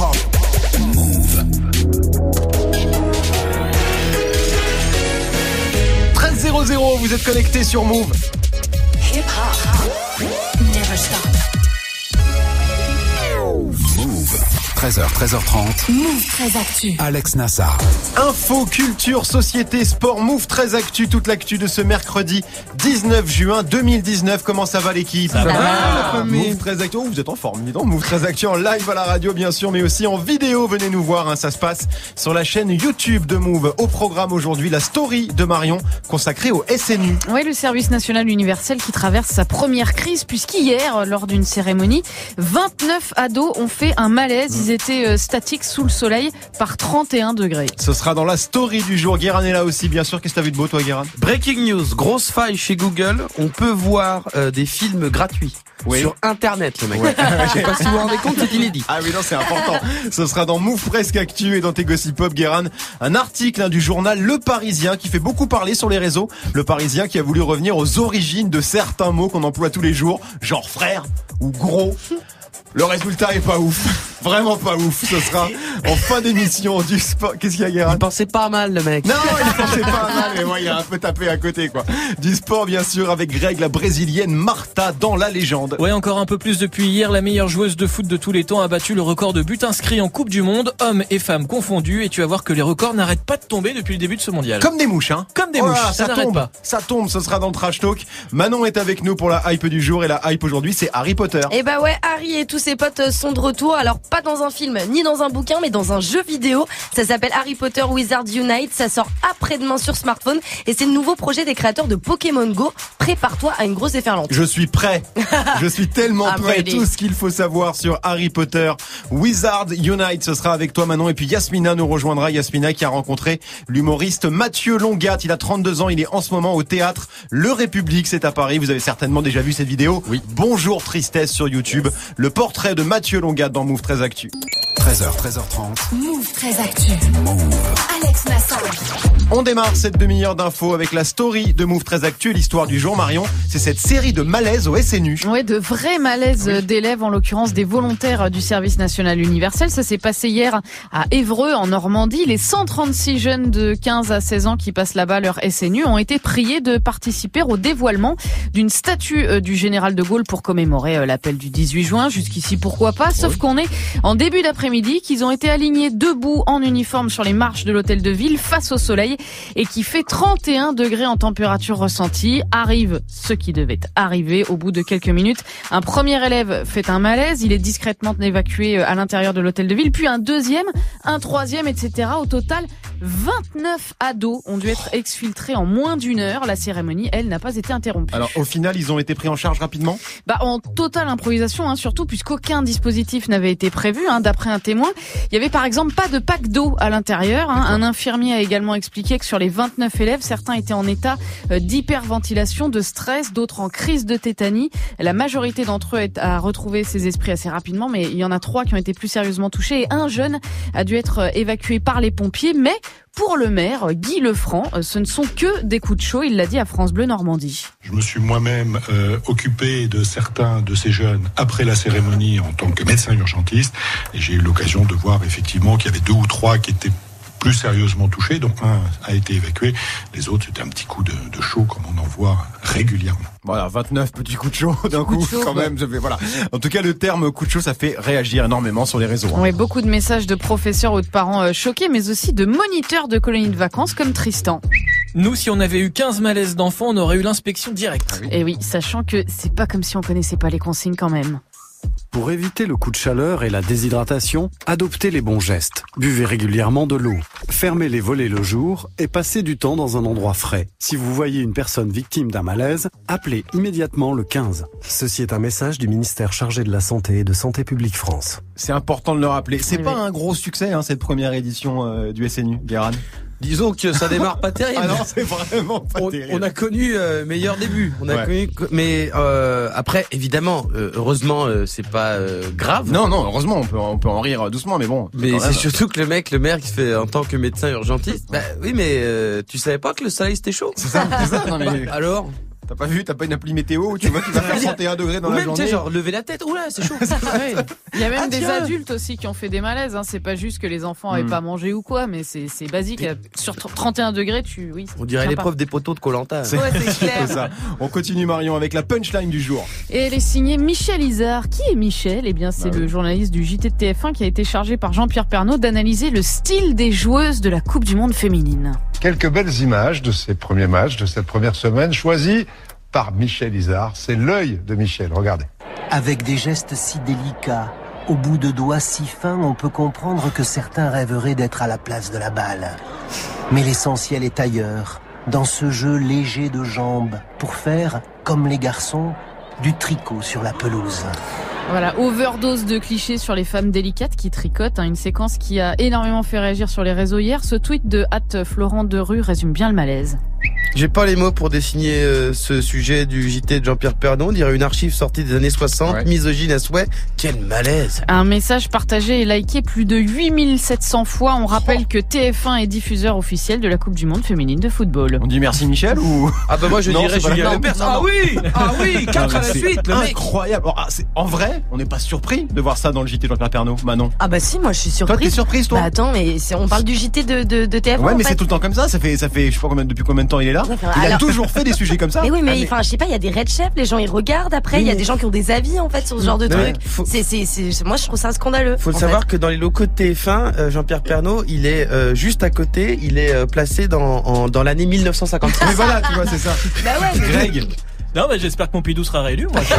hip-hop. Move. 13.00, vous êtes connectés sur Move. Hip hop never stop. 13h, 13h30. Move très actu. Alex Nassar. Info, culture, société, sport, Move très actu, toute l'actu de ce mercredi 19 juin 2019. Comment ça va l'équipe? Ça va. Move très actu? Oh, vous êtes en forme, dis donc. Move très actu en live à la radio bien sûr, mais aussi en vidéo. Venez nous voir, hein, ça se passe sur la chaîne YouTube de Move. Au programme aujourd'hui, la story de Marion consacrée au SNU. Oui, le service national universel qui traverse sa première crise puisqu'hier, lors d'une cérémonie, 29 ados ont fait un malaise. Ils étaient euh, statiques sous le soleil par 31 degrés. Ce sera dans la story du jour. Guérin est là aussi, bien sûr. Qu'est-ce que t'as vu de beau, toi, Guérin? Breaking news, grosse faille chez Google. On peut voir euh, des films gratuits Oui. sur Internet, le mec. Je sais pas si vous vous rendez compte, c'est inédit. Ah oui, non, c'est important. Ce sera dans Move Presque Actu et dans tes Gossip Pop, Guérin. Un article hein, du journal Le Parisien qui fait beaucoup parler sur les réseaux. Le Parisien qui a voulu revenir aux origines de certains mots qu'on emploie tous les jours, genre frère ou gros. Le résultat est pas ouf. Vraiment pas ouf. Ce sera en fin d'émission du sport. Qu'est-ce qu'il y a, Guérin Il pensait pas mal, le mec. non, il pensait pas mal, mais moi, il a un peu tapé à côté, quoi. Du sport, bien sûr, avec Greg, la brésilienne Marta dans la légende. Ouais, encore un peu plus depuis hier, la meilleure joueuse de foot de tous les temps a battu le record de buts inscrits en Coupe du Monde, hommes et femmes confondus, et tu vas voir que les records n'arrêtent pas de tomber depuis le début de ce mondial. Comme des mouches, hein. Comme des Oh là mouches, ça tombe, pas. ça tombe, ce sera dans le trash talk. Manon est avec nous pour la hype du jour et la hype aujourd'hui c'est Harry Potter. Et bah ouais, Harry et tous ses potes sont de retour. Alors pas dans un film ni dans un bouquin, mais dans un jeu vidéo. Ça s'appelle Harry Potter Wizard Unite. Ça sort après-demain sur smartphone et c'est le nouveau projet des créateurs de Pokémon Go. Prépare-toi à une grosse déferlante. Je suis prêt. Je suis tellement ah, prêt. Tout ce qu'il faut savoir sur Harry Potter Wizard Unite. Ce sera avec toi Manon et puis Yasmina nous rejoindra. Yasmina qui a rencontré l'humoriste Mathieu Longat. Il a 32 ans. Il est en ce moment au théâtre Le République. C'est à Paris. Vous avez certainement déjà vu cette vidéo. Oui. Bonjour Tristesse sur YouTube. Yes. Le portrait de Mathieu Longat dans Move 13 actus. 13h, 13h30. Move très actu. Alex Nassar. On démarre cette demi-heure d'infos avec la story de Move très Actu. L'histoire du jour, Marion, c'est cette série de malaises au SNU. Ouais, de vrais malaises d'élèves, en l'occurrence des volontaires du service national universel. Ça s'est passé hier à Évreux, en Normandie. Les 136 jeunes de 15 à 16 ans qui passent là-bas leur SNU ont été priés de participer au dévoilement d'une statue euh, du général de Gaulle pour commémorer euh, l'appel du 18 juin. Jusqu'ici, pourquoi pas? Sauf qu'on est en début d'après-midi, qu'ils ont été alignés debout en uniforme sur les marches de l'hôtel de ville face au soleil et qui fait 31 degrés en température ressentie. Arrive ce qui devait arriver au bout de quelques minutes. Un premier élève fait un malaise, il est discrètement évacué euh, à l'intérieur de l'hôtel de ville, puis un deuxième, un troisième, etc. Au total, 29 ados ont dû être exfiltrés en moins d'une heure. La cérémonie, elle, n'a pas été interrompue. Alors au final, ils ont été pris en charge rapidement? Bah, en totale improvisation, hein, surtout puisqu'aucun dispositif n'avait été prévu. Hein, D'après un témoin, il y avait par exemple pas de pack d'eau à l'intérieur. hein. Un infirmier a également expliqué que sur les 29 élèves, certains étaient en état euh, d'hyperventilation, de stress, d'autres en crise de tétanie. La majorité d'entre eux a retrouvé ses esprits assez rapidement, mais il y en a trois qui ont été plus sérieusement touchés. Et un jeune a dû être euh, évacué par les pompiers, mais pour le maire, Guy Lefranc, euh, ce ne sont que des coups de chaud, il l'a dit à France Bleu Normandie. Je me suis moi-même euh, occupé de certains de ces jeunes après la cérémonie en tant que médecin urgentiste et j'ai eu l'occasion de voir effectivement qu'il y avait deux ou trois qui étaient plus sérieusement touchés, dont un a été évacué. Les autres, c'était un petit coup de, de chaud comme on en voit régulièrement. Voilà, 29 petits coups de chaud d'un Coup coup, de chaud, quand même. voilà. En tout cas, le terme coup de chaud, ça fait réagir énormément sur les réseaux. hein. Oui, beaucoup de messages de professeurs ou de parents euh, choqués, mais aussi de moniteurs de colonies de vacances comme Tristan. Nous, si on avait eu 15 malaises d'enfants, on aurait eu l'inspection directe. Et oui, sachant que c'est pas comme si on connaissait pas les consignes quand même. Pour éviter le coup de chaleur et la déshydratation, adoptez les bons gestes. Buvez régulièrement de l'eau. Fermez les volets le jour et passez du temps dans un endroit frais. Si vous voyez une personne victime d'un malaise, appelez immédiatement le 15. Ceci est un message du ministère chargé de la Santé et de Santé publique France. C'est important de le rappeler. C'est Oui, pas oui. un gros succès, hein, cette première édition euh, du SNU, Guéran. Disons que ça démarre pas terrible. Ah non, c'est vraiment pas on, terrible. on a connu euh, meilleur début. On a Ouais. connu, que- mais euh, après, évidemment, euh, heureusement, euh, c'est pas euh, grave. Non, non, heureusement, on peut, on peut en rire doucement, mais bon. Mais c'est surtout que le mec, le maire qui fait en tant que médecin urgentiste, bah oui, mais euh, tu savais pas que le soleil c'était chaud? C'est ça, c'est ça. Non, mais Alors? T'as pas vu, t'as pas une appli météo où tu vois qu'il va faire 31 degrés dans Ou la même, tu sais, journée. genre, lever la tête. Oula, c'est chaud. Ouais. Il y a même Ah, des tiens. adultes aussi qui ont fait des malaises. Hein. C'est pas juste que les enfants avaient Hmm. pas mangé ou quoi, mais c'est c'est basique. Sur 31 degrés, tu oui. On dirait l'épreuve des poteaux de Colanta. C'est- Ouais, c'est clair. C'est ça. On continue Marion avec la punchline du jour. Et elle est signée Michel Isard. Qui est Michel? Eh bien, c'est Bah le journaliste du JT de TF1 qui a été chargé par Jean-Pierre Pernaud d'analyser le style des joueuses de la Coupe du Monde féminine. Quelques belles images de ces premiers matchs, de cette première semaine, choisies par Michel Isard. C'est l'œil de Michel, regardez. Avec des gestes si délicats, au bout de doigts si fins, on peut comprendre que certains rêveraient d'être à la place de la balle. Mais l'essentiel est ailleurs, dans ce jeu léger de jambes, pour faire, comme les garçons, du tricot sur la pelouse. Voilà, overdose de clichés sur les femmes délicates qui tricotent. hein, une séquence qui a énormément fait réagir sur les réseaux hier. Ce tweet de hâte Florent Derue résume bien le malaise. J'ai pas les mots pour désigner euh, ce sujet du JT de Jean-Pierre Pernon. On dirait une archive sortie des années 60, Ouais. misogyne à souhait. Quel malaise. Un message partagé et liké plus de 8700 fois. On rappelle que TF1 est diffuseur officiel de la Coupe du Monde féminine de football. On dit merci Michel ou? Ah bah moi je Non, dirais Julien Lepers. Ah oui Ah oui Non, 4 à la suite, le mec Incroyable. Oh, ah, c'est- en vrai, on n'est pas surpris de voir ça dans le JT de Jean-Pierre Pernaud, Manon. Ah bah si, moi je suis Toi, t'es surprise. surprise, toi Bah attends, mais on parle du JT de, de, de TF1 Ouais, en mais fait. c'est tout le temps comme ça. Ça fait, ça fait, je sais pas combien, depuis combien de temps il est là. Ouais, enfin, Il a toujours fait des sujets comme ça. Mais oui, mais Ah, mais- enfin, je sais pas, il y a des red chefs, les gens ils regardent après, il y a des gens qui ont des avis en fait sur ce genre de Ouais, truc. faut- C'est, c'est, c'est, moi je trouve ça scandaleux. Faut le savoir fait. que dans les locaux de TF1, euh, Jean-Pierre Pernaud, il est euh, juste à côté, il est euh, placé dans, en- dans l'année 1956. Mais voilà, tu vois, c'est ça. Bah ouais, mais- Greg, Non, mais j'espère que Pompidou sera réélu. Moi,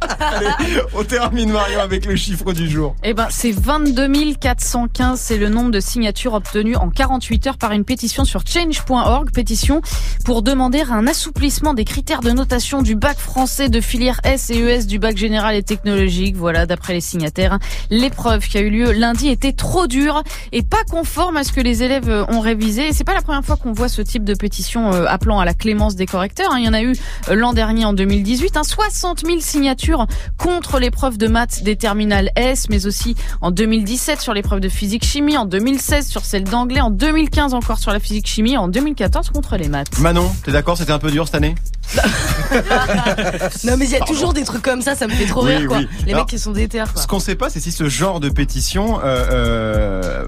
on termine Marion avec le chiffre du jour. Eh ben, c'est 22 415. C'est le nombre de signatures obtenues en 48 heures par une pétition sur change.org. Pétition pour demander un assouplissement des critères de notation du bac français de filière S et ES du bac général et technologique. Voilà, d'après les signataires. L'épreuve qui a eu lieu lundi était trop dure et pas conforme à ce que les élèves ont révisé. C'est pas la première fois qu'on voit ce type de pétition euh, appelant à la clémence des correcteurs. hein. Il y en a eu euh, l'an dernier en 2018, hein, 60 000 signatures contre l'épreuve de maths des terminales S, mais aussi en 2017 sur l'épreuve de physique-chimie, en 2016 sur celle d'anglais, en 2015 encore sur la physique-chimie, en 2014 contre les maths. Manon, t'es d'accord C'était un peu dur cette année? Non mais il y a toujours des trucs comme ça, ça me fait trop Oui, rire quoi. oui. Les Alors, mecs qui sont déter quoi. Ce qu'on sait pas, c'est si ce genre de pétition euh, euh,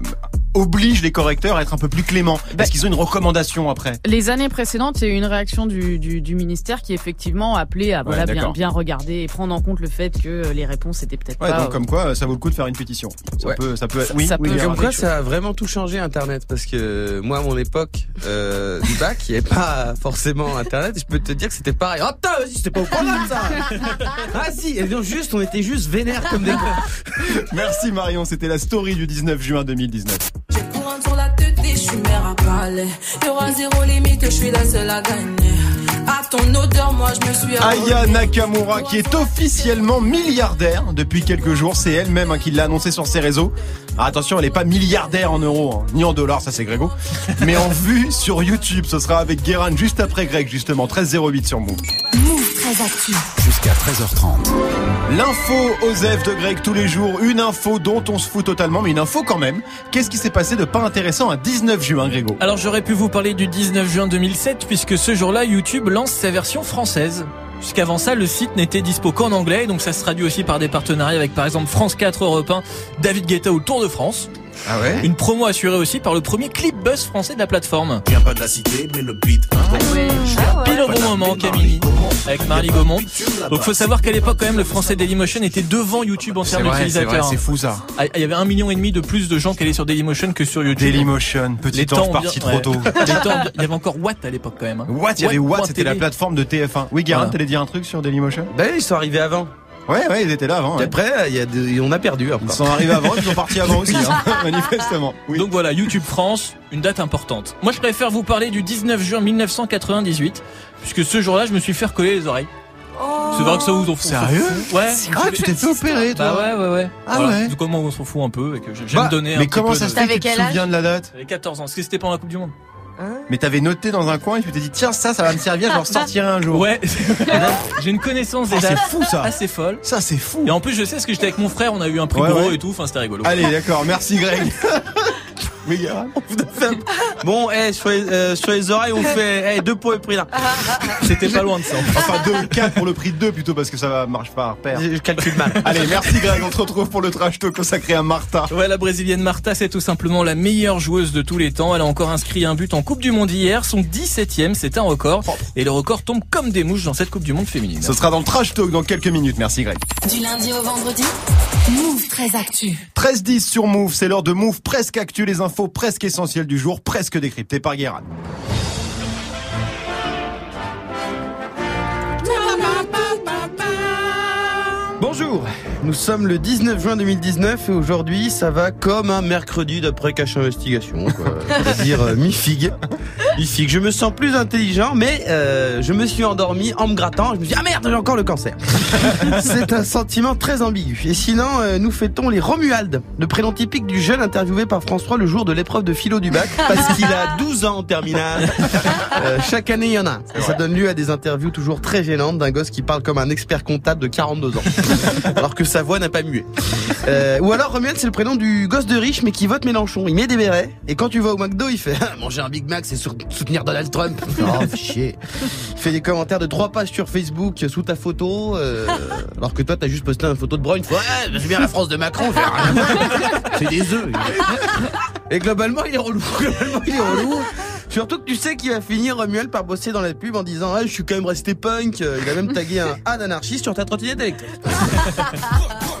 oblige les correcteurs à être un peu plus cléments. Est-ce qu'ils ont une recommandation après? Les années précédentes, il y a eu une réaction du, du, du ministère qui effectivement appelait à voilà, bien, regarder et prendre en compte le fait que les réponses étaient peut-être Ouais, pas... donc euh, comme quoi, ça vaut le coup de faire une pétition. Ça Ouais. peut, ça peut. Ça- oui, ça oui, peut- Gérard. Comme quoi, ça a vraiment tout changé Internet parce que moi, à mon époque euh, du bac, il n'y avait pas forcément Internet. Et je peux te dire que c'était pareil. Oh putain, vas-y, c'était pas au programme ça. Ah si, et donc juste, on était juste vénères comme des cons. Merci Marion, c'était la story du 19 juin 2019. J'ai courant sur la tête et je suis mère à parler. Y aura zéro limite, je suis la seule à gagner. À ton odeur, moi je me suis Aya. Nakamura qui est officiellement milliardaire depuis quelques jours, c'est elle-même hein, qui l'a annoncé sur ses réseaux. Ah, attention, elle n'est pas milliardaire en euros, hein, ni en dollars, ça c'est Grégo, mais en vue sur YouTube. Ce sera avec Guérin juste après Greg, justement, 1308 sur Move. Move 13 Actu. Jusqu'à 13h30. L'info Osef de Greg tous les jours, une info dont on se fout totalement, mais une info quand même. Qu'est-ce qui s'est passé de pas intéressant un 19 juin, Grégo? Alors j'aurais pu vous parler du 19 juin 2007 puisque ce jour-là YouTube lance sa version française. Jusqu'avant ça, le site n'était dispo qu'en anglais, donc ça se traduit aussi par des partenariats avec par exemple France 4 Europe 1, David Guetta ou le Tour de France. Ah ouais Une promo assurée aussi par le premier clip buzz français de la plateforme. Viens pas de la cité, mais le beat. Pile au bon moment, Camille, avec Marly Gaumont. Donc faut savoir qu'à l'époque quand même, le français Dailymotion était devant YouTube en C'est termes vrai, c'est d'utilisateurs. vrai, c'est fou ça. Ah, Il y avait un million et demi de plus de gens qui allaient sur Dailymotion que sur YouTube. Dailymotion, petit temps parti trop tôt. ouais. Les temps bien- il y avait encore Watt à l'époque quand même. hein. Watt, il y avait Watt, c'était la plateforme de TF1. Oui, Guérin, Voilà. t'allais dire un truc sur Dailymotion? Ben ils sont arrivés avant. Ouais, ouais, ils étaient là avant. Et ouais. après, il y a des- on a perdu Ils encore. sont arrivés avant, ils sont partis avant aussi, hein, manifestement. Oui. Donc voilà, YouTube France, une date importante. Moi je préfère vous parler du 19 juin 1998, puisque ce jour-là je me suis fait recoller les oreilles. C'est vrai que ça vous en fout. Sérieux? Ouais. Ah, tu t'es fait opérer, toi Bah ouais, ouais, ouais. Ah Voilà. ouais. Du comment on s'en fout un peu et que j'aime Bah, donner un mais petit comment peu ça de- se fait que tu te souviens de la date? J'avais 14 ans, parce que c'était pendant la Coupe du Monde? Mais t'avais noté dans un coin et tu t'es dit tiens ça ça va me servir, je vais en ressortirai un jour. Ouais, j'ai une connaissance Ah, des c'est dates fou ça. assez folle. Ça c'est fou. Et en plus je sais, parce que j'étais avec mon frère, on a eu un prix Ouais, gros ouais. et tout, enfin c'était rigolo. Allez d'accord, merci Greg. Oui, Guérin. Bon, eh, sur, les, euh, sur les oreilles, on fait eh, deux pour le prix là. C'était pas loin de ça. Enfin, deux, quatre pour le prix de deux plutôt parce que ça marche pas à pair. Je calcule mal. Allez, merci Greg. On se retrouve pour le trash talk consacré à Martha. Ouais, la brésilienne Marta, c'est tout simplement la meilleure joueuse de tous les temps. Elle a encore inscrit un but en Coupe du Monde hier, son 17ème, c'est un record. Et le record tombe comme des mouches dans cette Coupe du Monde féminine. Ce sera dans le trash talk dans quelques minutes. Merci Greg. Du lundi au vendredi, Move très actu. 13-10 sur Move, c'est l'heure de Move presque actu, les infos presque essentielles du jour, presque décryptées par Guérin. Bonjour, nous sommes le 19 juin 2019 et aujourd'hui ça va comme un mercredi d'après Cache Investigation, quoi. C'est-à-dire euh, mi-figue. Mi-figue. Je me sens plus intelligent, mais euh, je me suis endormi en me grattant. Je me suis dit, ah merde, j'ai encore le cancer. C'est un sentiment très ambigu. Et sinon, euh, nous fêtons les Romuald, le prénom typique du jeune interviewé par France 3 le jour de l'épreuve de philo du bac, parce qu'il a 12 ans en terminale. Chaque année, il y en a un. Et ça donne lieu à des interviews toujours très gênantes d'un gosse qui parle comme un expert comptable de 42 ans. alors que sa voix n'a pas mué. Euh, ou alors Romuald, c'est le prénom du gosse de riche mais qui vote Mélenchon. Il met des bérets et quand tu vas au McDo, il fait Ah, manger un Big Mac, c'est soutenir Donald Trump. Oh, chier. Il fait des commentaires de trois pages sur Facebook sous ta photo, euh, alors que toi t'as juste posté une photo de brun une fois. Ouais, je viens à la France de Macron, c'est des œufs. Et globalement, il est relou. Globalement, il est relou. Surtout que tu sais qu'il va finir Romuald par bosser dans la pub en disant ah, je suis quand même resté punk. Euh, Il a même tagué un A d'anarchiste sur ta trottinette électrique.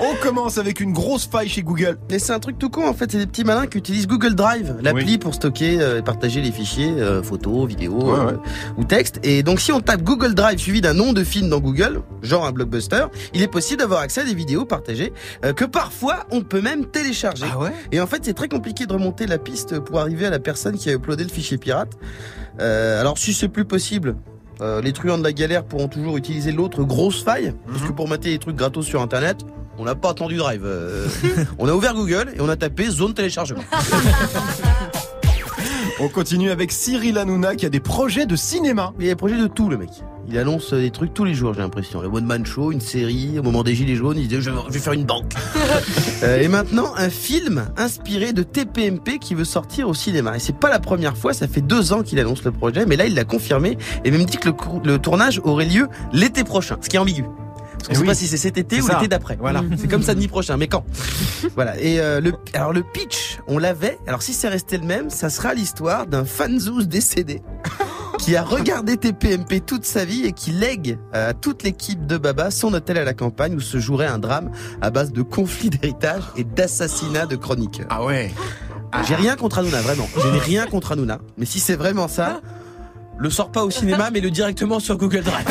On commence avec une grosse faille chez Google. Et c'est un truc tout con en fait, c'est des petits malins qui utilisent Google Drive, l'appli Oui. pour stocker euh, et partager les fichiers euh, photos, vidéos Ouais, euh, ouais. ou textes. Et donc si on tape Google Drive suivi d'un nom de film dans Google, genre un blockbuster, il est possible d'avoir accès à des vidéos partagées euh, que parfois on peut même télécharger. Ah ouais? Et en fait, c'est très compliqué de remonter la piste pour arriver à la personne qui a uploadé le fichier pirate. Alors si c'est plus possible, euh, les truands de la galère pourront toujours utiliser l'autre grosse faille, parce que pour mater les trucs gratos sur Internet, on n'a pas attendu Drive. Euh, on a ouvert Google et on a tapé zone téléchargement. On continue avec Cyril Hanouna qui a des projets de cinéma. Il y a des projets de tout, le mec. Il annonce des trucs tous les jours, j'ai l'impression. Le One Man Show, une série, au moment des Gilets jaunes, il dit je vais, faire une banque. Euh, et maintenant, un film inspiré de TPMP qui veut sortir au cinéma. Et c'est pas la première fois, ça fait deux ans qu'il annonce le projet, mais là il l'a confirmé et même dit que le, le tournage aurait lieu l'été prochain, ce qui est ambigu. Parce qu'on Eh sait oui. pas si c'est cet été ou l'été d'après. Voilà. C'est comme samedi prochain, mais quand? Voilà. Et euh, le, alors le pitch, on l'avait. Alors si c'est resté le même, ça sera l'histoire d'un fanzouz décédé qui a regardé TPMP toute sa vie et qui lègue à toute l'équipe de Baba son hôtel à la campagne où se jouerait un drame à base de conflits d'héritage et d'assassinats de chroniqueurs. Ah ouais. J'ai rien contre Hanouna, vraiment. Je n'ai rien contre Hanouna. Mais si c'est vraiment ça, le sors pas au cinéma, mais le directement sur Google Drive.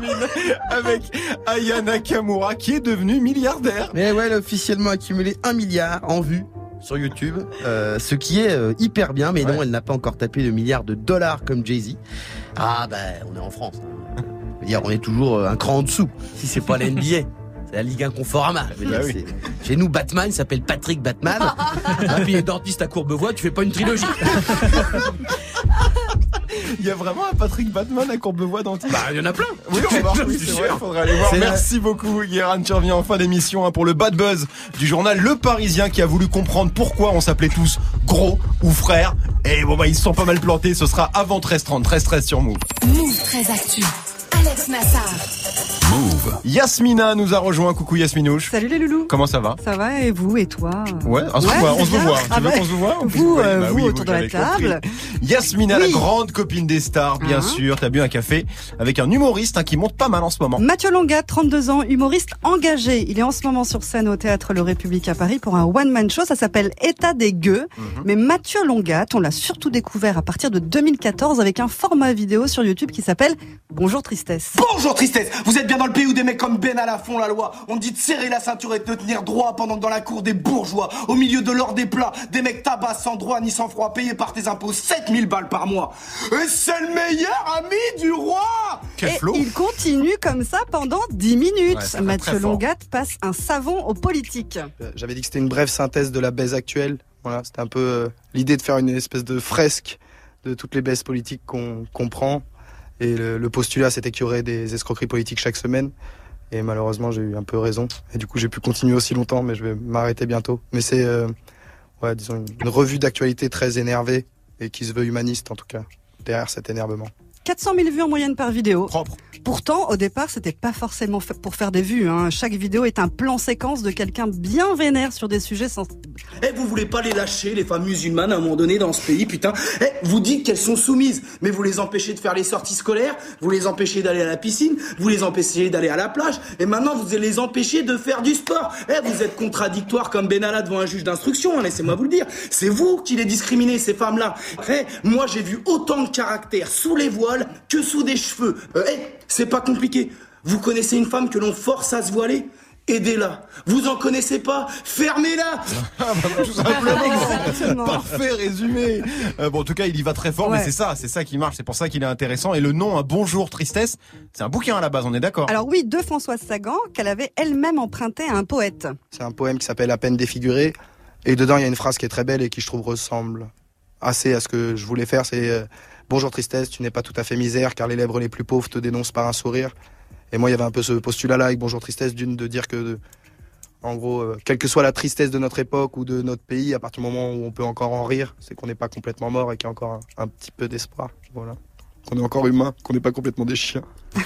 Termine avec Aya Nakamura qui est devenue milliardaire. Mais ouais, elle a officiellement accumulé un milliard en vues sur YouTube, euh, ce qui est euh, hyper bien, mais non, elle n'a pas encore tapé le milliard de dollars comme Jay-Z. Ah bah, on est en France. Je veux dire, on est toujours euh, un cran en dessous, si c'est pas la NBA. C'est la Ligue 1 Conforama. Je veux Bah oui. Chez nous, Batman s'appelle Patrick Batman. Ah, puis il est dentiste à Courbevoie, tu fais pas une trilogie. Il y a vraiment un Patrick Batman à Courbevoie dentiste. Bah, il y en a plein. Oui, on va oui, c'est vrai, faudrait aller voir. La- Merci beaucoup, Guérin. Tu reviens en fin d'émission hein, pour le bad buzz du journal Le Parisien qui a voulu comprendre pourquoi on s'appelait tous gros ou frères. Et bon, bah, ils se sont pas mal plantés. Ce sera avant 13h30, 13h13 sur Move. Move très actu. Alex Nassar. Move. Yasmina nous a rejoint. Coucou Yasminouche. Salut les loulous. Comment ça va Ça va et vous et toi Ouais, on se Ouais, voit, on se voir. Tu Ah veux bah, qu'on se voit Vous, euh, bah vous oui, autour de la j'avais compris. table. Yasmina, Oui. la grande copine des stars, bien Hein sûr. T'as bu un café avec un humoriste hein, qui monte pas mal en ce moment. Mathieu Longat, 32 ans, humoriste engagé. Il est en ce moment sur scène au théâtre Le République à Paris pour un one-man show. Ça s'appelle État des gueux. Mhm. Mais Mathieu Longat, on l'a surtout découvert à partir de 2014 avec un format vidéo sur YouTube qui s'appelle Bonjour Tristesse. Bonjour tristesse, vous êtes bien dans le pays où des mecs comme Ben à la font la loi. On dit de serrer la ceinture et de tenir droit pendant que dans la cour des bourgeois, au milieu de l'or des plats, des mecs tabassent sans droit ni sans froid, payés par tes impôts 7000 balles par mois. Et c'est le meilleur ami du roi Quel Et flow il continue comme ça pendant 10 minutes. Ouais, Mathieu. Longat passe un savon aux politiques. Euh, J'avais dit que c'était une brève synthèse de la baisse actuelle. Voilà, c'était un peu euh, l'idée de faire une espèce de fresque de toutes les baisses politiques qu'on qu'on prend. Et le, le postulat, c'était qu'il y aurait des escroqueries politiques chaque semaine. Et malheureusement, j'ai eu un peu raison. Et du coup, j'ai pu continuer aussi longtemps, mais je vais m'arrêter bientôt. Mais c'est, euh, ouais, disons, une, une revue d'actualité très énervée et qui se veut humaniste en tout cas, derrière cet énervement. 400 000 vues en moyenne par vidéo. Pourtant, au départ, c'était pas forcément fait pour faire des vues. hein. Chaque vidéo est un plan séquence de quelqu'un bien vénère sur des sujets sans. Eh, vous voulez pas les lâcher, les femmes musulmanes, à un moment donné, dans ce pays, putain. Eh, vous dites qu'elles sont soumises, mais vous les empêchez de faire les sorties scolaires, vous les empêchez d'aller à la piscine, vous les empêchez d'aller à la plage, et maintenant vous les empêcher de faire du sport. Eh, vous êtes contradictoire comme Benalla devant un juge d'instruction, hein, laissez-moi vous le dire. C'est vous qui les discriminez, ces femmes-là. Eh, moi j'ai vu autant de caractère sous les voiles que sous des cheveux. Euh, c'est pas compliqué. Vous connaissez une femme que l'on force à se voiler? Aidez-la. Vous en connaissez pas? Fermez-la Tout simplement. Exactement. Parfait résumé. Euh, bon, en tout cas, il y va très fort, mais c'est ça, c'est ça qui marche, c'est pour ça qu'il est intéressant. Et le nom, un Bonjour Tristesse, c'est un bouquin à la base, on est d'accord. Alors oui, de Françoise Sagan, qu'elle avait elle-même emprunté à un poète. C'est un poème qui s'appelle À peine défiguré. Et dedans, il y a une phrase qui est très belle et qui, je trouve, ressemble assez à ce que je voulais faire. C'est euh, Bonjour tristesse, tu n'es pas tout à fait misère, car les lèvres les plus pauvres te dénoncent par un sourire. Et moi, il y avait un peu ce postulat-là avec Bonjour tristesse, d'une, de dire que, en gros, euh, quelle que soit la tristesse de notre époque ou de notre pays, à partir du moment où on peut encore en rire, c'est qu'on n'est pas complètement mort et qu'il y a encore un, un petit peu d'espoir. Voilà. Qu'on est encore humain, qu'on n'est pas complètement des chiens.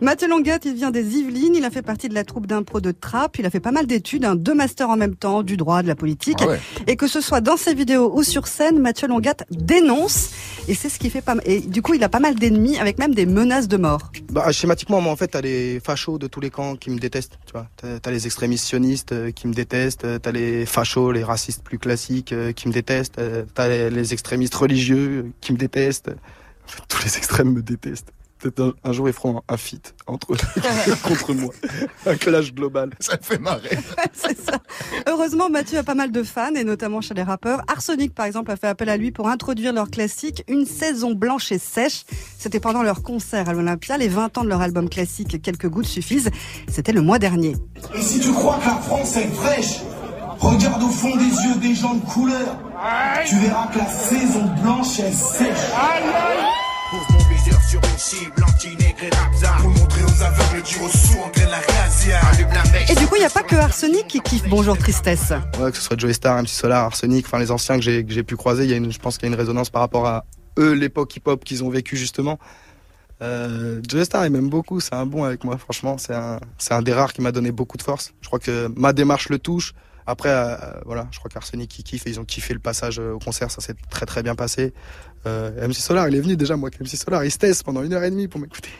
Mathieu Longuette, il vient des Yvelines, il a fait partie de la troupe d'impro de Trappes, il a fait pas mal d'études, hein, deux masters en même temps, du droit, de la politique. Ah ouais. Et que ce soit dans ses vidéos ou sur scène, Mathieu Longuette dénonce, et c'est ce qui fait pas mal. Et du coup, il a pas mal d'ennemis, avec même des menaces de mort. Bah, schématiquement, moi, en fait, t'as les fachos de tous les camps qui me détestent, tu vois. T'as, les extrémistes sionistes euh, qui me détestent, euh, t'as les fachos, les racistes plus classiques euh, qui me détestent, t'as les, extrémistes religieux qui me détestent. En fait, tous les extrêmes me détestent. Peut-être un, un jour, ils feront un, un feat entre eux, contre moi. Un clash global. Ça me fait marrer. c'est ça. Heureusement, Mathieu a pas mal de fans, et notamment chez les rappeurs. Arsenic, par exemple, a fait appel à lui pour introduire leur classique Une saison blanche et sèche. C'était pendant leur concert à l'Olympia, les 20 ans de leur album classique Quelques gouttes suffisent. C'était le mois dernier. Et si tu crois que la France est fraîche, regarde au fond des yeux des gens de couleur. Tu verras que la saison blanche est sèche. Pose mon viseur sur une cible anti-nègre et rapza Pour montrer aux aveugles du en graine la glacia Allume la mèche Et du coup, il n'y a pas que Arsenic qui kiffe Bonjour Tristesse. Ouais, que ce soit Joey Star, MC Solar, Arsenic, enfin les anciens que j'ai pu croiser, y a une, je pense qu'il y a une résonance par rapport à eux, l'époque hip-hop qu'ils ont vécu justement. Euh, Joey Star, il m'aime beaucoup, c'est un bon avec moi, franchement, c'est un, c'est un des rares qui m'a donné beaucoup de force. Je crois que ma démarche le touche. Après, euh, voilà, je crois qu'Arsenic, ils kiffent et ils ont kiffé le passage euh, au concert, ça s'est très très bien passé. Euh, MC Solar, il est venu déjà, moi, MC Solar, il se teste pendant une heure et demie pour m'écouter.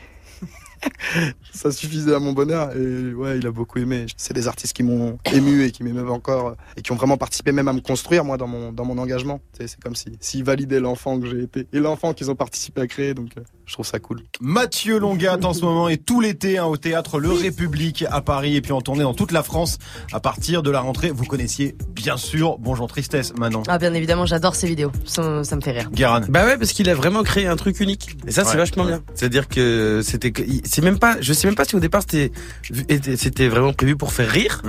ça suffisait à mon bonheur et ouais il a beaucoup aimé c'est des artistes qui m'ont ému et qui m'émeuvent encore et qui ont vraiment participé même à me construire moi dans mon dans mon engagement c'est comme si s'ils validaient l'enfant que j'ai été et l'enfant qu'ils ont participé à créer donc euh, je trouve ça cool Mathieu Longat en ce moment et tout l'été hein, au théâtre Le République à Paris et puis en tournée dans toute la France à partir de la rentrée. Vous connaissiez bien sûr Bonjour Tristesse Manon. Ah, bien évidemment, j'adore ces vidéos. Ça, ça me fait rire. Guéran. Bah ouais, parce qu'il a vraiment créé un truc unique. Et ça, c'est vachement ouais. bien. C'est-à-dire que c'était, c'est même pas, je sais même pas si au départ c'était, était- c'était vraiment prévu pour faire rire.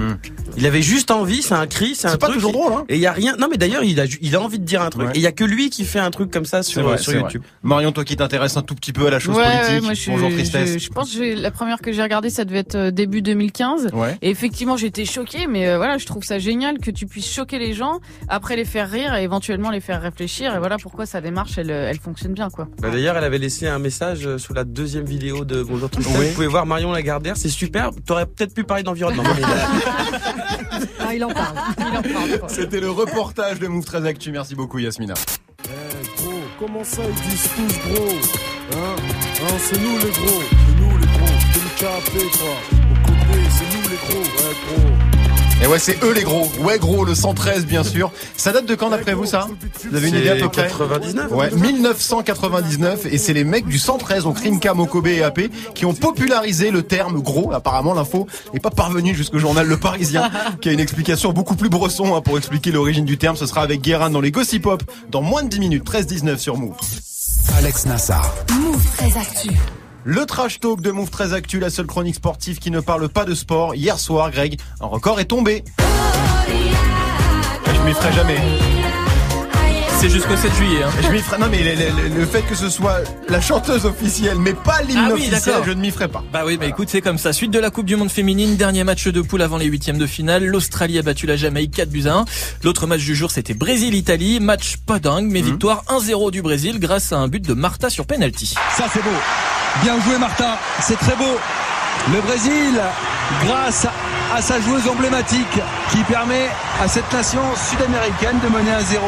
Il avait juste envie, c'est un cri, c'est un Hmm. pas truc. toujours drôle, hein. Et il y a rien. Non, mais d'ailleurs, il a, ju- il a envie de dire un truc. Ouais. Et il y a que lui qui fait un truc comme ça sur, vrai, sur YouTube. vrai. Marion, toi qui t'intéresses un tout petit peu à la chose Ouais, politique. ouais, moi, je, Bonjour Tristesse. Je, pense que la première que j'ai regardée, ça devait être euh, début 2015. Ouais. Et effectivement, j'étais choquée, mais euh, voilà, je trouve ça génial que tu puisses choquer les gens, après les faire rire et éventuellement les faire réfléchir. Et voilà pourquoi sa démarche, elle, euh, elle fonctionne bien, quoi. Bah, d'ailleurs, elle avait laissé un message sous la deuxième vidéo de Bonjour Tristesse. Oui. Vous pouvez voir Marion Lagardère, c'est super. T'aurais peut-être pu parler d'environnement. mais, Ah, il en parle. Il en parle, quoi. C'était le reportage de Move 13 Actu. Merci beaucoup Yasmina. gros, comment ça ils disent tous gros Hein Hein, c'est nous les gros, c'est nous les gros, c'est le KP quoi. Au côté, c'est nous les gros, ouais gros. Et ouais, c'est eux les gros. Ouais, gros, le 113, bien sûr. Ça date de quand d'après vous, ça Vous avez une idée à peu près 99. Ouais, 1999. Et c'est les mecs du 113, donc Rinka, Mokobe et AP, qui ont popularisé le terme gros. Apparemment, l'info n'est pas parvenue jusqu'au journal Le Parisien, qui a une explication beaucoup plus bresson hein, pour expliquer l'origine du terme. Ce sera avec Guérin dans les Gossip Pop dans moins de 10 minutes. 13-19 sur Move. Alex Nassar. Move très actu. Le trash talk de Move 13 Actu, la seule chronique sportive qui ne parle pas de sport. Hier soir, Greg, un record est tombé. Je m'y ferai jamais. C'est jusqu'au 7 juillet. Hein. Je m'y ferai. Non, mais le, le- le fait que ce soit la chanteuse officielle, mais pas l'hymne Ah oui, officiel, d'accord. je ne m'y ferai pas. Bah oui, bah écoute, c'est comme ça. Suite de la Coupe du Monde féminine, dernier match de poule avant les huitièmes de finale. L'Australie a battu la Jamaïque 4 buts à 1. L'autre match du jour, c'était Brésil-Italie. Match pas dingue, Mhm. mais victoire 1-0 du Brésil grâce à un but de Marta sur penalty. Ça c'est beau. Bien joué Martin, c'est très beau. Le Brésil, grâce à sa joueuse emblématique qui permet à cette nation sud-américaine de mener 1-0.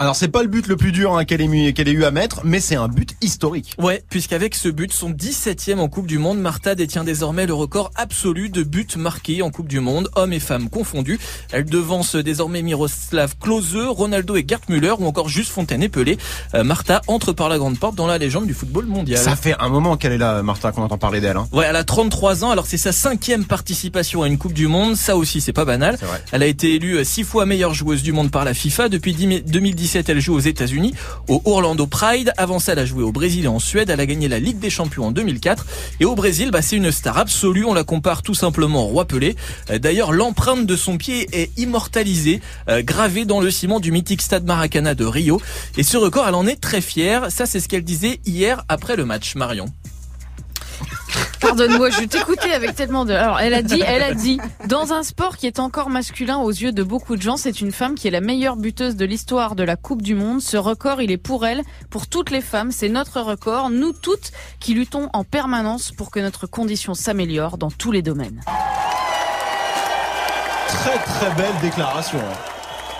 Alors, c'est pas le but le plus dur hein, qu'elle ait, qu'elle ait eu à mettre, mais c'est un but historique. Ouais, puisqu'avec ce but, son 17e en Coupe du Monde, Marta détient désormais le record absolu de buts marqués en Coupe du Monde, hommes et femmes confondus. Elle devance désormais Miroslav Klose, Ronaldo et Gerd Müller ou encore Juste Fontaine et Pelé. Euh, Marta entre par la grande porte dans la légende du football mondial. Ça fait un moment qu'elle est là, Martha, qu'on entend parler d'elle. Hein. Ouais, elle a 33 ans, alors c'est sa cinquième participation à une Coupe du Monde, ça aussi c'est pas banal. Elle a été élue euh, six fois meilleure joueuse du monde par la FIFA. Depuis 10 2017, elle joue aux États-Unis, au Orlando Pride. Avant ça, elle a joué au Brésil et en Suède. Elle a gagné la Ligue des Champions en 2004. Et au Brésil, bah, c'est une star absolue. On la compare tout simplement au Roi Pelé. Euh, D'ailleurs, l'empreinte de son pied est immortalisée, euh, gravée dans le ciment du mythique stade Maracana de Rio. Et ce record, elle en est très fière. Ça, c'est ce qu'elle disait hier après le match, Marion. Pardonne-moi, je t'écoutais avec tellement de. Alors, elle a dit, elle a dit, dans un sport qui est encore masculin aux yeux de beaucoup de gens, c'est une femme qui est la meilleure buteuse de l'histoire de la Coupe du Monde. Ce record, il est pour elle, pour toutes les femmes. C'est notre record. Nous toutes qui luttons en permanence pour que notre condition s'améliore dans tous les domaines. Très très belle déclaration.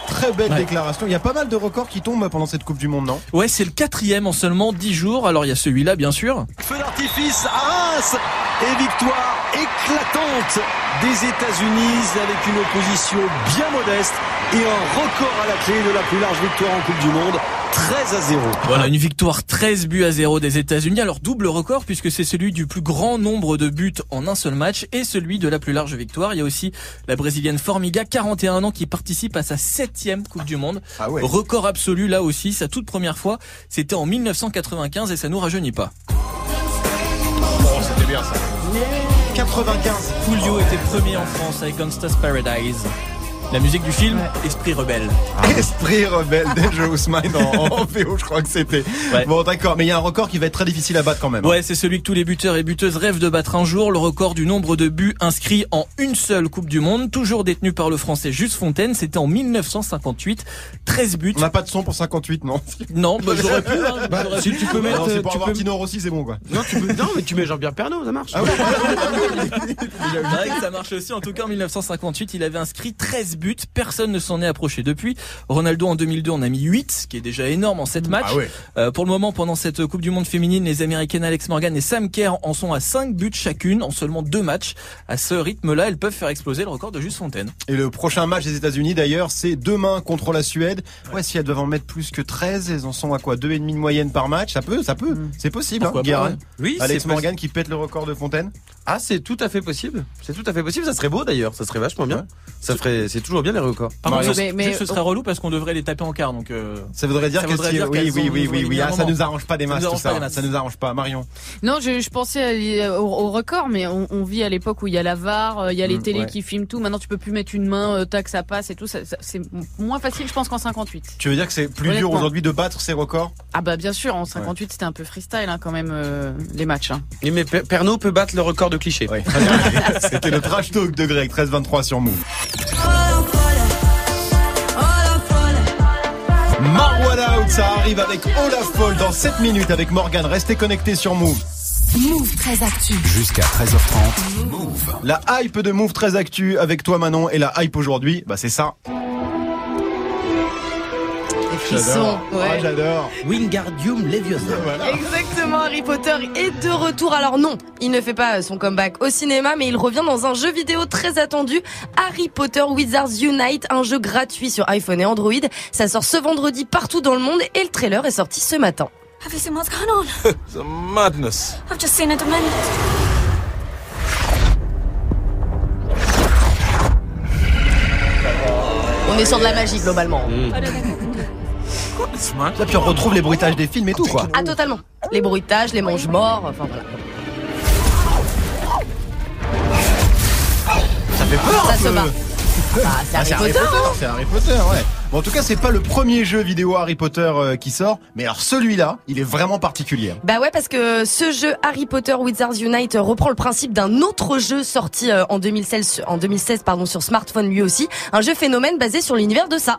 Très belle Ouais. déclaration. Il y a pas mal de records qui tombent pendant cette Coupe du Monde, non? Ouais, c'est le quatrième en seulement 10 jours. Alors il y a celui-là, bien sûr. Feu d'artifice à Reims et victoire éclatante des États-Unis avec une opposition bien modeste et un record à la clé de la plus large victoire en Coupe du Monde, 13 à 0. Voilà, une victoire 13 buts à 0 des États-Unis. Alors double record puisque c'est celui du plus grand nombre de buts en un seul match et celui de la plus large victoire. Il y a aussi la brésilienne Formiga, 41 ans, qui participe à sa septième Coupe du Monde. Ah ouais. Record absolu là aussi. Sa toute première fois, c'était en 1995 et ça nous rajeunit pas. Oh, c'était bien ça. 95. Coolio était premier en France avec Gangsta's Paradise. La musique du film, Esprit rebelle. Esprit rebelle, Dangerous Mind en, en VO, je crois que c'était. Ouais. Bon, d'accord, mais il y a un record qui va être très difficile à battre quand même. hein. Ouais, c'est celui que tous les buteurs et buteuses rêvent de battre un jour, le record du nombre de buts inscrits en une seule Coupe du Monde, toujours détenu par le français Juste Fontaine, c'était en 1958, 13 buts. On n'a pas de son pour 58, non? Non, bah, j'aurais pu. hein, Bah, si pu. tu peux mettre, Non, c'est euh, pour tu avoir peux- Rossi, c'est bon quoi. Non, tu peux- non, mais tu mets Jean-Pierre Pernaut, ça marche. Ah ouais vrai que ça marche aussi. En tout cas, en 1958, il avait inscrit 13 buts. Personne ne s'en est approché depuis. Ronaldo en 2002 en a mis 8, ce qui est déjà énorme en 7 matchs. Ah ouais. Euh, pour le moment, pendant cette Coupe du Monde féminine, les Américaines Alex Morgan et Sam Kerr en sont à 5 buts chacune en seulement 2 matchs. À ce rythme-là, elles peuvent faire exploser le record de Juste Fontaine. Et le prochain match des États-Unis d'ailleurs, c'est demain contre la Suède. Ouais, si elles doivent en mettre plus que 13, elles en sont à quoi? Deux et demi de moyenne par match? Ça peut, ça peut. C'est possible, hein, Pourquoi pas, Guérin? ouais. Oui, Alex Morgan qui pète le record de Fontaine? Ah, c'est tout à fait possible. C'est tout à fait possible. Ça serait beau d'ailleurs. Ça serait vachement bien. Ça ferait, c'est toujours bien les records. Par contre, Mais- ce, mais- juste, ce serait relou parce qu'on devrait les taper en quart. Donc, euh, Ça voudrait dire Ça que voudrait dire oui, oui, oui, oui, ah, ça nous arrange pas des Ça masses nous tout ça. masses. Ça nous arrange pas, Marion. Non, je, je pensais à- au, au record, mais on, on vit à l'époque où il y a la VAR, euh, il y a les Mm, télés ouais. qui filment tout. Maintenant, tu peux plus mettre une main, euh, tac, ça passe et tout. Ça, ça- c'est moins facile, je pense, qu'en 58. Tu veux dire que c'est plus dur aujourd'hui de battre ces records? Ah bah bien sûr, en 58, c'était un peu freestyle hein, quand même euh, les matchs. hein. Mais Per- Pernaut peut battre le record de C'était le trash talk de Greg, 13-23 sur Move. Marwala Out, ça arrive avec Olafol dans 7 minutes avec Morgan. Restez connectés sur Move. Move très actu. Jusqu'à 13h30. Move. La hype de Move très actu avec toi Manon et la hype aujourd'hui, bah c'est ça. Ouais. Ah, j'adore. Wingardium Leviosa. Voilà. Exactement, Harry Potter est de retour. Alors non, il ne fait pas son comeback au cinéma, mais il revient dans un jeu vidéo très attendu, Harry Potter Wizards Unite, un jeu gratuit sur iPhone et Android. Ça sort ce vendredi partout dans le monde et le trailer est sorti ce matin. Have you seen what's going on? It's a madness. I've just seen a. On est sur de la magie globalement. Là, puis on retrouve les bruitages des films et tout quoi. Ah totalement. Les bruitages, les manges morts, enfin voilà. Ça fait peur Ça un se peu. bat. c'est Ah, Harry Potter, hein. C'est Harry Potter, ouais. Bon, en tout cas, c'est pas le premier jeu vidéo Harry Potter euh, qui sort, mais alors celui-là, il est vraiment particulier. Bah ouais, parce que ce jeu Harry Potter Wizards Unite reprend le principe d'un autre jeu sorti euh, en 2016, en 2016 pardon, sur smartphone lui aussi. Un jeu phénomène basé sur l'univers de ça.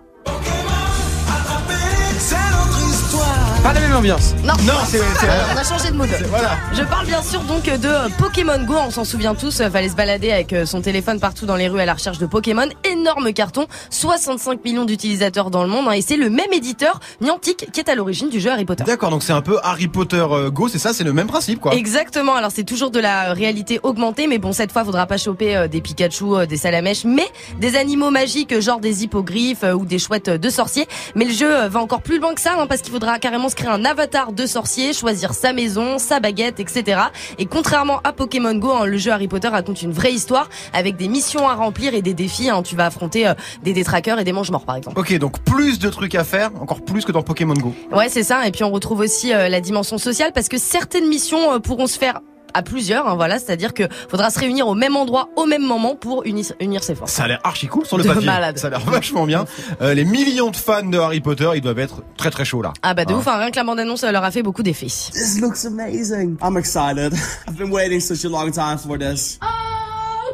Pas la même ambiance. Non, Non, c'est- on a changé de mode. Voilà. Je parle bien sûr donc de euh, Pokémon Go. On s'en souvient tous. euh, Fallait se balader avec euh, son téléphone partout dans les rues à la recherche de Pokémon. Énorme carton. 65 millions d'utilisateurs dans le monde. hein, et c'est le même éditeur, Niantic, qui est à l'origine du jeu Harry Potter. D'accord, donc c'est un peu Harry Potter Go, c'est ça, c'est le même principe, quoi. Exactement. Alors c'est toujours de la réalité augmentée, mais bon cette fois faudra pas choper des Pikachu, des Salamèches, mais des animaux magiques genre des hippogriffes ou des chouettes de sorciers. Mais le jeu va encore plus loin que ça, hein, parce qu'il faudra carrément se créer un avatar de sorcier, choisir sa maison, sa baguette, etc. Et contrairement à Pokémon Go, hein, le jeu Harry Potter raconte une vraie histoire avec des missions à remplir et des défis. hein. Tu vas affronter euh, des détraqueurs et des mange-morts par exemple. Ok, donc plus de trucs à faire, encore plus que dans Pokémon Go. Ouais, c'est ça. Et puis on retrouve aussi euh, la dimension sociale parce que certaines missions euh, pourront se faire à plusieurs, hein, voilà, c'est-à-dire que faudra se réunir au même endroit au même moment pour unir, unir ses forces. Ça a l'air archi cool sur le De papier. malade. Ça a l'air vachement bien. Euh, les millions de fans de Harry Potter, ils doivent être très très chauds là. Ah bah de Hein. ouf, hein, rien que la bande-annonce euh, leur a fait beaucoup d'effets. This looks amazing. I'm excited. I've been waiting such a long time for this. Oh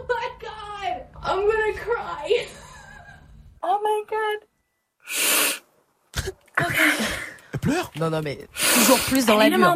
my god! I'm gonna cry. Oh my god. Elle pleure? Non, non, mais toujours plus dans la moment.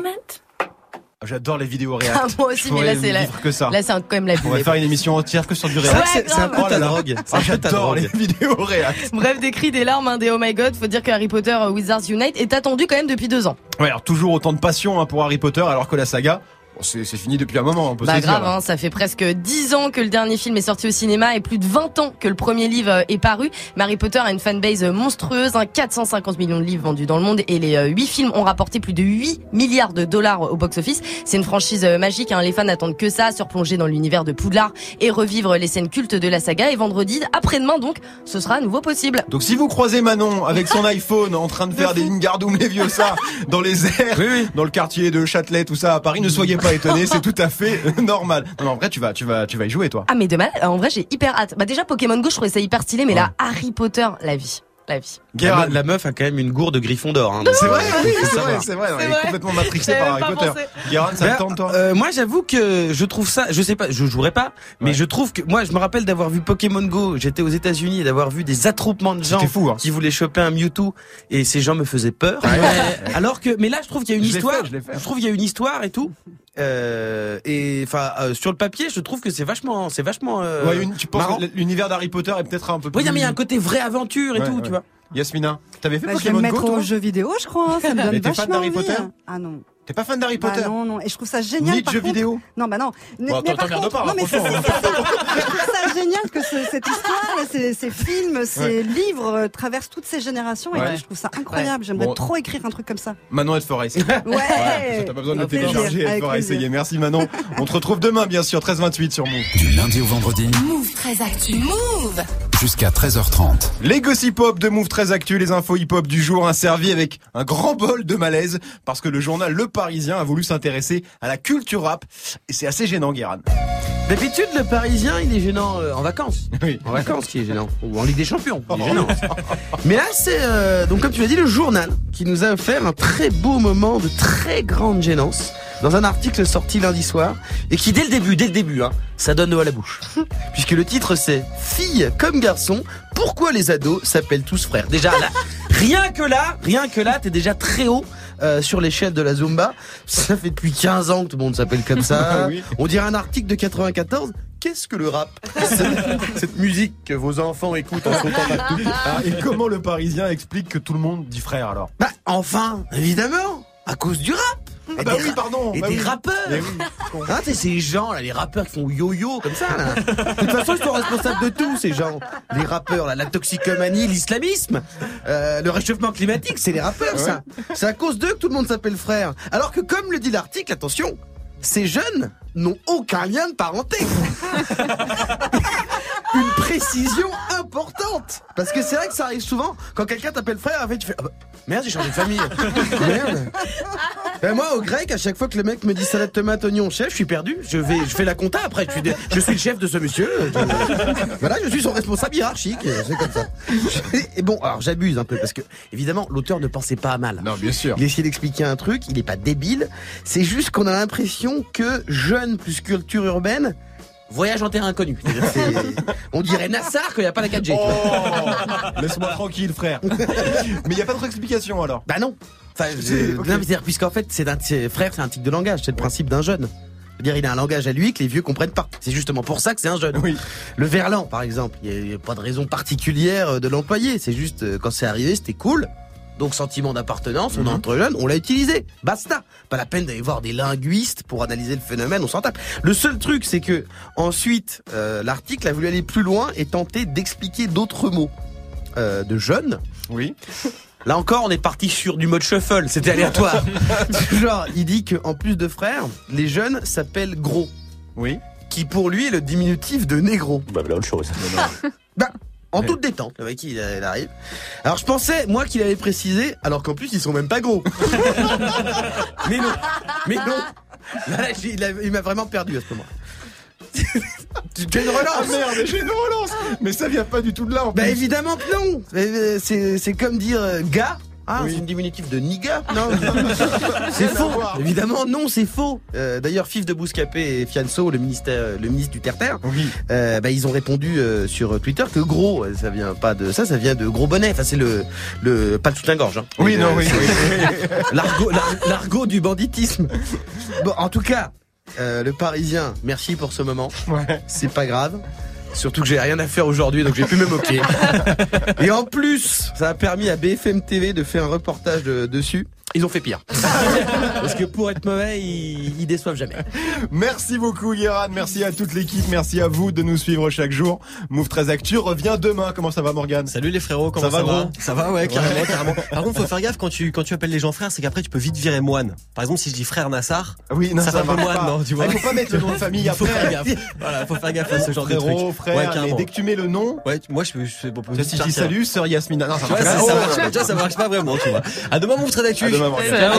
J'adore les vidéos réelles. Ah, moi aussi, mais là, c'est la- que ça. Là, c'est un- quand même la On va faire une émission entière que sur du réel. C'est vrai que c'est- un peu Oh ta là. drogue. Ah, J'adore les vidéos réelles. Bref, des cris, des larmes, hein, des oh my god. Faut dire que Harry Potter euh, Wizards Unite est attendu quand même depuis deux ans. Ouais, alors toujours autant de passion hein, pour Harry Potter, alors que la saga, c'est c'est fini depuis un moment. On peut se Bah dire, grave, hein, ça fait presque 10 ans que le dernier film est sorti au cinéma et plus de 20 ans que le premier livre euh, est paru. Harry Potter a une fanbase euh, monstrueuse, hein, 450 millions de livres vendus dans le monde et les euh, 8 films ont rapporté plus de 8 milliards de dollars au box-office. C'est une franchise euh, magique, hein, les fans attendent que ça, se replonger dans l'univers de Poudlard et revivre les scènes cultes de la saga. Et vendredi, après-demain donc, ce sera à nouveau possible. Donc si vous croisez Manon avec son iPhone en train de faire des Wingardium Leviosa dans les airs, dans le quartier de Châtelet, tout ça à Paris, ne soyez pas étonnés, c'est tout à fait normal. Non, non, en vrai, tu vas, tu vas, tu vas y jouer, toi. Ah mais demain, en vrai j'ai hyper hâte. Bah déjà Pokémon Go, je trouvais ça hyper stylé, mais là Harry Potter, la vie, la vie. La, me- la meuf a quand même une gourde griffon d'or. Hein, C'est vrai, oui, c'est vrai, c'est vrai. Elle est complètement matrixée par Harry Potter. Guérin, ça Ben, te tente, toi euh, moi, j'avoue que je trouve ça. Je sais pas, je jouerai pas, mais je trouve que moi, je me rappelle d'avoir vu Pokémon Go. J'étais aux États-Unis et d'avoir vu des attroupements de gens fou, hein. qui voulaient choper un Mewtwo et ces gens me faisaient peur. Euh, Alors que, mais là, je trouve qu'il y a une Je histoire. fait, je trouve qu'il y a une histoire et tout. Euh, et enfin, euh, sur le papier, je trouve que c'est vachement, c'est vachement. euh, Ouais, une- tu penses l'univers d'Harry Potter est peut-être un peu plus. Oui, mais il y a un côté vraie aventure et Ouais, tout, ouais. tu vois. Yasmina, t'avais fait Bah, je vais Pokémon me mettre Go, toi au jeu vidéo, je crois. hein, Ça me donne fan vachement d'Harry envie. Potter Ah non. T'es pas fan d'Harry Bah Potter non, non. Et je trouve ça génial. Ni de jeux contre- vidéo Non, bah non. Mais, Bon, mais par contre, pas, non, mais c'est franchement. je trouve ça génial que ce- cette histoire, ces, ces films, ces Ouais. livres euh, traversent toutes ces générations et Ouais. je trouve ça incroyable. J'aimerais Bon. trop écrire un truc comme ça. Manon, elle te fera essayer. Ouais. T'as pas besoin de télécharger, elle te avec fera plaisir. essayer. Merci Manon. On te retrouve demain, bien sûr, 13h28 sur Move. Du lundi au vendredi, Move très actu. Move jusqu'à 13h30. Les gossip hop de Move très actu, les infos hip hop du jour, un servi avec un grand bol de malaise parce que le journal Le Parisien a voulu s'intéresser à la culture rap et c'est assez gênant, Guéran. D'habitude, le Parisien, il est gênant euh, en vacances. Oui. En vacances, qui est gênant. Ou en Ligue des Champions. Il est gênant. Mais là, c'est euh, donc comme tu l'as dit, le journal qui nous a offert un très beau moment de très grande gênance dans un article sorti lundi soir et qui dès le début, dès le début, hein, ça donne l'eau à la bouche. Puisque le titre c'est Fille comme garçon, pourquoi les ados s'appellent tous frères? Déjà là, rien que là, rien que là, t'es déjà très haut euh, sur l'échelle de la Zumba. Ça fait depuis 15 ans que tout le monde s'appelle comme ça. Oui. On dirait un article de 94. Qu'est-ce que le rap cette, cette musique que vos enfants écoutent en sautant partout. Ah, et comment le Parisien explique que tout le monde dit frère alors? Bah enfin, évidemment, à cause du rap. Ah bah des oui, pardon. Et bah des oui. rappeurs. Oui. Hein, ces gens là, les rappeurs qui font yo-yo comme ça là. De toute façon, ils sont responsables de tout, ces gens. Les rappeurs, là, la toxicomanie, l'islamisme, euh, le réchauffement climatique, c'est les rappeurs, ça. C'est à cause d'eux que tout le monde s'appelle frère. Alors que, comme le dit l'article, attention, ces jeunes n'ont aucun lien de parenté. une précision importante. Parce que c'est vrai que ça arrive souvent quand quelqu'un t'appelle frère, en fait, tu fais ah bah, merde, j'ai changé de famille. merde. Ben moi, au grec, à chaque fois que le mec me dit salade tomate oignon chef, je suis perdu. Je vais, je fais la compta après. Je suis, je suis le chef de ce monsieur. Je- voilà, je suis son responsable hiérarchique. C'est comme ça. Et bon, alors j'abuse un peu parce que évidemment, l'auteur ne pensait pas à mal. Non, bien sûr. Il essayait d'expliquer un truc. Il n'est pas débile. C'est juste qu'on a l'impression que jeune plus culture urbaine. Voyage en terre inconnue. C'est-à-dire, c'est- On dirait Nassar qu'il n'y a pas la 4G. tu vois. Oh, Laisse-moi tranquille, frère. Mais il n'y a pas d'autre explication alors? Bah non. Enfin, je- C'est- ok. non, mais c'est-à-dire, puisqu'en fait, c'est un frère, c'est un tic de langage, c'est le principe d'un jeune. C'est-à-dire, il a un langage à lui que les vieux comprennent pas. C'est justement pour ça que c'est un jeune. Le verlan, par exemple, il n'y a, pas de raison particulière euh, de l'employer. C'est juste, euh, quand c'est arrivé, c'était cool. Donc, sentiment d'appartenance, on est entre jeunes, on l'a utilisé. Basta. Pas la peine d'aller voir des linguistes pour analyser le phénomène, on s'en tape. Le seul truc, c'est que, ensuite, euh, l'article a voulu aller plus loin et tenter d'expliquer d'autres mots. Euh, de jeunes. Oui. Là encore, on est parti sur du mode shuffle, c'était aléatoire. Genre, il dit qu'en plus de frères, les jeunes s'appellent gros. Oui. Qui pour lui est le diminutif de négro. Bah, voilà autre chose. Bah, en toute détente, le mec il, il arrive. Alors je pensais, moi, qu'il avait précisé, alors qu'en plus ils sont même pas gros. mais non, mais non. Là, j'ai- il m'a vraiment perdu à ce moment. as une relance Ah merde, j'ai une relance. Mais ça vient pas du tout de là. En Bah plus. évidemment que non euh, C'est c'est comme dire euh, gars ah, c'est une diminutif de niga Non, c'est faux. Évidemment, non, c'est faux. Euh, D'ailleurs, Fif de Bouscapé et Fianso, le ministère, le ministre du Terre-Terre, euh, bah, ils ont répondu euh, sur Twitter que gros, euh, ça vient pas de ça, ça vient de gros bonnet. Enfin, c'est le, le, pas le soutien-gorge. Hein. Oui, Euh, non, oui, c'est- oui. L'argot, l'ar- l'argot du banditisme. Bon, en tout cas, euh, le Parisien, merci pour ce moment. C'est pas grave. Surtout que j'ai rien à faire aujourd'hui, donc j'ai pu me moquer. Et en plus, ça a permis à BFM TV de faire un reportage de- dessus. Ils ont fait pire. Parce que pour être mauvais, ils, ils déçoivent jamais. Merci beaucoup Guéran, merci à toute l'équipe, merci à vous de nous suivre chaque jour. Move 13 Actu revient demain. Comment ça va Morgan Salut les frérots, comment Ça ça, va, gros Ça va, ouais, carrément, carrément. Par contre, faut faire gaffe quand tu, quand tu appelles les gens frères, c'est qu'après tu peux vite virer moine. Par exemple, si je dis frère Nassar, Oui, non, ça, ça marche moine, pas. non, tu vois. Ah, il faut pas mettre le nom de famille Il faut après. faire gaffe. Voilà, faut faire gaffe à ce genre de truc. frère, ouais, mais carrément. dès que tu mets le nom, Ouais, moi je peux, je peux, si je dis salut, sœur Yasmina. Non, ça marche ça, pas. ça marche, pas vraiment, tu vois. À demain, mon trait d'actu. À demain, Morgane. Ciao.